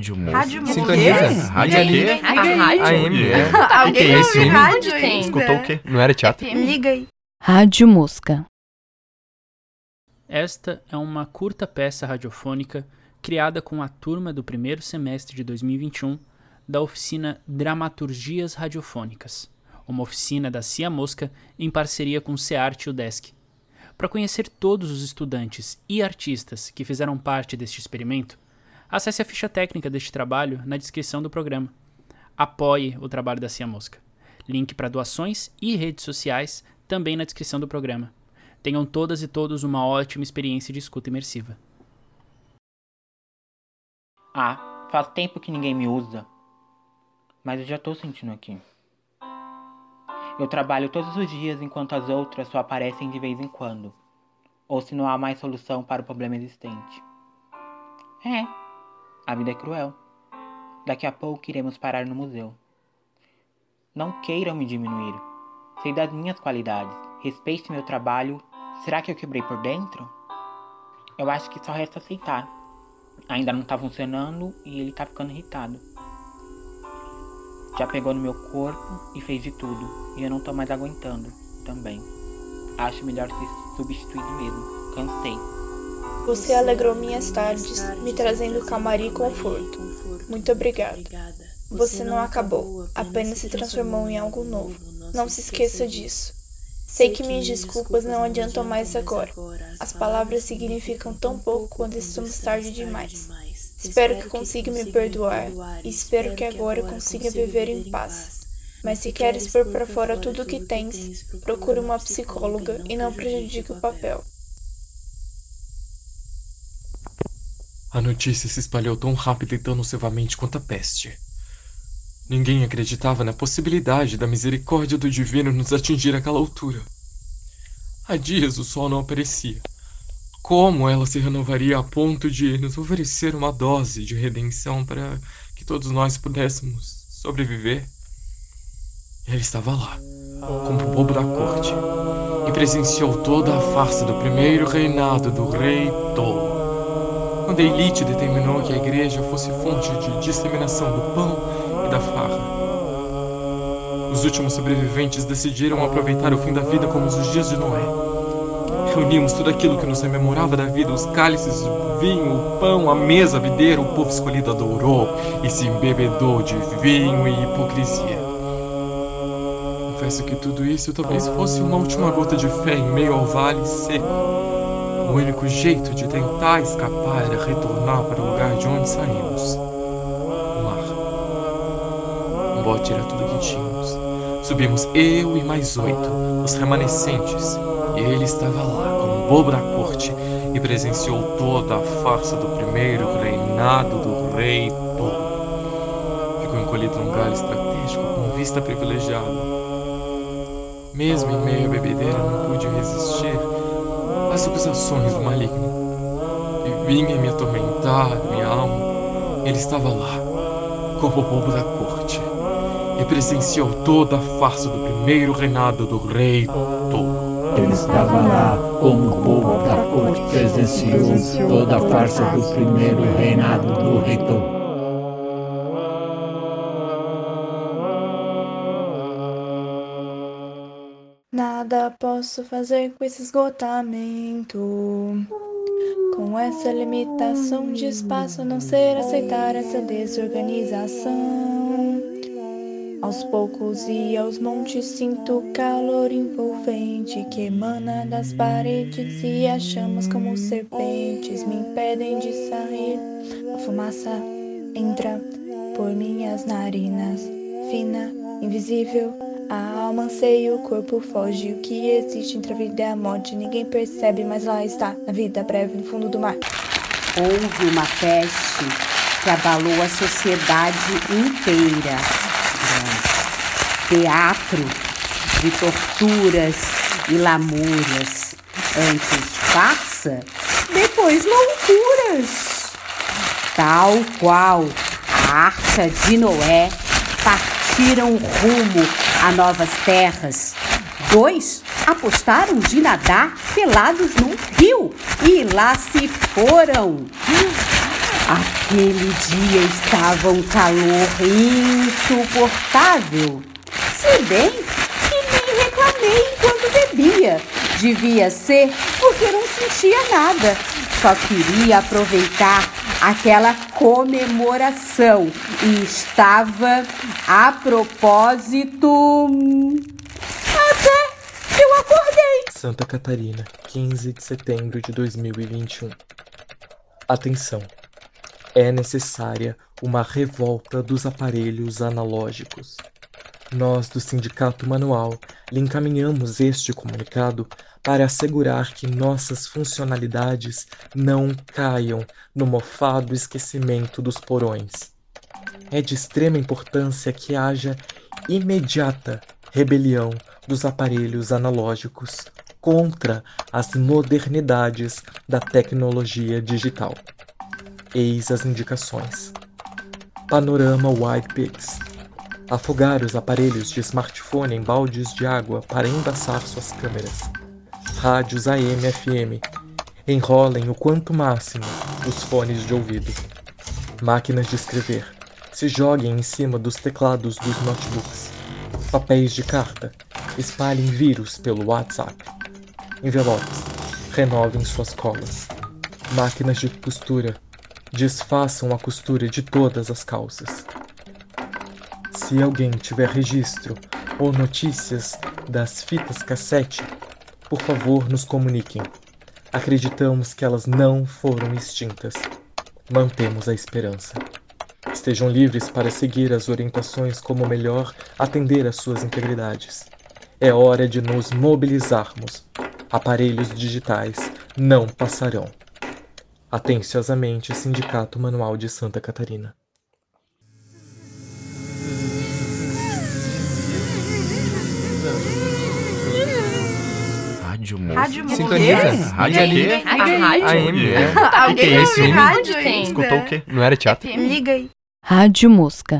Rádio Música. Rádio Música. Sintoniza. Rádio aí. rádio? AM, é. Alguém é ouve rádio Tem. ainda? Escutou o quê? Não era teatro? Liga aí. Rádio Mosca. Esta é uma curta peça radiofônica criada com a turma do primeiro semestre de 2021 da oficina Dramaturgias Radiofônicas, uma oficina da Cia Mosca em parceria com o SEART e o DESC. Para conhecer todos os estudantes e artistas que fizeram parte deste experimento, acesse a ficha técnica deste trabalho na descrição do programa. Apoie o trabalho da Cia Mosca. Link para doações e redes sociais também na descrição do programa. Tenham todas e todos uma ótima experiência de escuta imersiva. Ah, faz tempo que ninguém me usa. Mas eu já tô sentindo aqui. Eu trabalho todos os dias enquanto as outras só aparecem de vez em quando. Ou se não há mais solução para o problema existente. É, a vida é cruel. Daqui a pouco iremos parar no museu. Não queiram me diminuir. Sei das minhas qualidades. Respeite meu trabalho. Será que eu quebrei por dentro? Eu acho que só resta aceitar ainda não tá funcionando e ele tá ficando irritado. Já pegou no meu corpo e fez de tudo, e eu não tô mais aguentando também. Acho melhor ser substituído mesmo. Cansei. Você alegrou minhas tardes, me trazendo calmaria e conforto. Muito obrigada. Você não acabou, apenas se transformou em algo novo. Não se esqueça disso. Sei que minhas desculpas não adiantam mais agora. As palavras significam tão pouco quando estamos tarde demais. Espero que consiga me perdoar e espero que agora consiga viver em paz. Mas se queres pôr para fora tudo o que tens, procure uma psicóloga e não prejudique o papel. A notícia se espalhou tão rápido e tão nocivamente quanto a peste. Ninguém acreditava na possibilidade da misericórdia do divino nos atingir àquela altura. Há dias o sol não aparecia. Como ela se renovaria a ponto de nos oferecer uma dose de redenção para que todos nós pudéssemos sobreviver? Ele estava lá, como o bobo da corte, e presenciou toda a farsa do primeiro reinado do rei Tolo. Quando a elite determinou que a igreja fosse fonte de disseminação do pão e da farra. Os últimos sobreviventes decidiram aproveitar o fim da vida como os dias de Noé. Reunimos tudo aquilo que nos rememorava da vida, os cálices, o vinho, o pão, a mesa, a videira, o povo escolhido adorou e se embebedou de vinho e hipocrisia. Confesso que tudo isso talvez fosse uma última gota de fé em meio ao vale seco. O único jeito de tentar escapar era retornar para o lugar de onde saímos. O mar. Um bote era tudo que tínhamos. Subimos eu e mais oito, os remanescentes, e ele estava lá, como um bobo da corte, e presenciou toda a farsa do primeiro reinado do rei Tolo. Ficou encolhido num galho estratégico com vista privilegiada. Mesmo em meio à bebedeira, não pude resistir às acusações do maligno. E vinha me atormentar minha alma. Ele estava lá, como o bobo da corte, e presenciou toda a farsa do primeiro reinado do rei Tolo. Ele estava lá, como o povo da corte presenciou toda a farsa do primeiro reinado do rei Tolo. Nada posso fazer com esse esgotamento. Com essa limitação de espaço, não ser aceitar essa desorganização. Aos poucos e aos montes sinto o calor envolvente que emana das paredes e as chamas como serpentes me impedem de sair. A fumaça entra por minhas narinas, fina, invisível. A alma anseia, o corpo foge. O que existe entre a vida e a morte ninguém percebe, mas lá está, na vida breve no fundo do mar. Houve uma peste que abalou a sociedade inteira. Teatro de torturas e lamúrias. Antes farsa, depois loucuras. Tal qual a arca de Noé partiram rumo a novas terras. Dois apostaram de nadar pelados num rio e lá se foram. Aquele dia estava um calor insuportável. Se bem que nem reclamei enquanto bebia. Devia ser porque não sentia nada. Só queria aproveitar aquela comemoração e estava a propósito. Até que eu acordei. Santa Catarina, 15 de setembro de 2021. Atenção! É necessária uma revolta dos aparelhos analógicos. Nós, do Sindicato Manual, lhe encaminhamos este comunicado para assegurar que nossas funcionalidades não caiam no mofado esquecimento dos porões. É de extrema importância que haja imediata rebelião dos aparelhos analógicos contra as modernidades da tecnologia digital. Eis as indicações. Panorama Wide Pigs. Afogar os aparelhos de smartphone em baldes de água para embaçar suas câmeras. Rádios AM FM. Enrolem o quanto máximo os fones de ouvido. Máquinas de escrever. Se joguem em cima dos teclados dos notebooks. Papéis de carta. Espalhem vírus pelo WhatsApp. Envelopes. Renovem suas colas. Máquinas de costura. Desfaçam a costura de todas as calças. Se alguém tiver registro ou notícias das fitas cassete, por favor nos comuniquem. Acreditamos que elas não foram extintas. Mantemos a esperança. Estejam livres para seguir as orientações como melhor atender às suas integridades. É hora de nos mobilizarmos. Aparelhos digitais não passarão. Atenciosamente, Sindicato Manual de Santa Catarina. Rádio Moço. Rádio. Sintoniza. Rádio Liga quê? aí. A rádio. AM, é. Alguém que é esse? rádio Escutou o quê? Não era teatro? Liga aí. Rádio Mosca.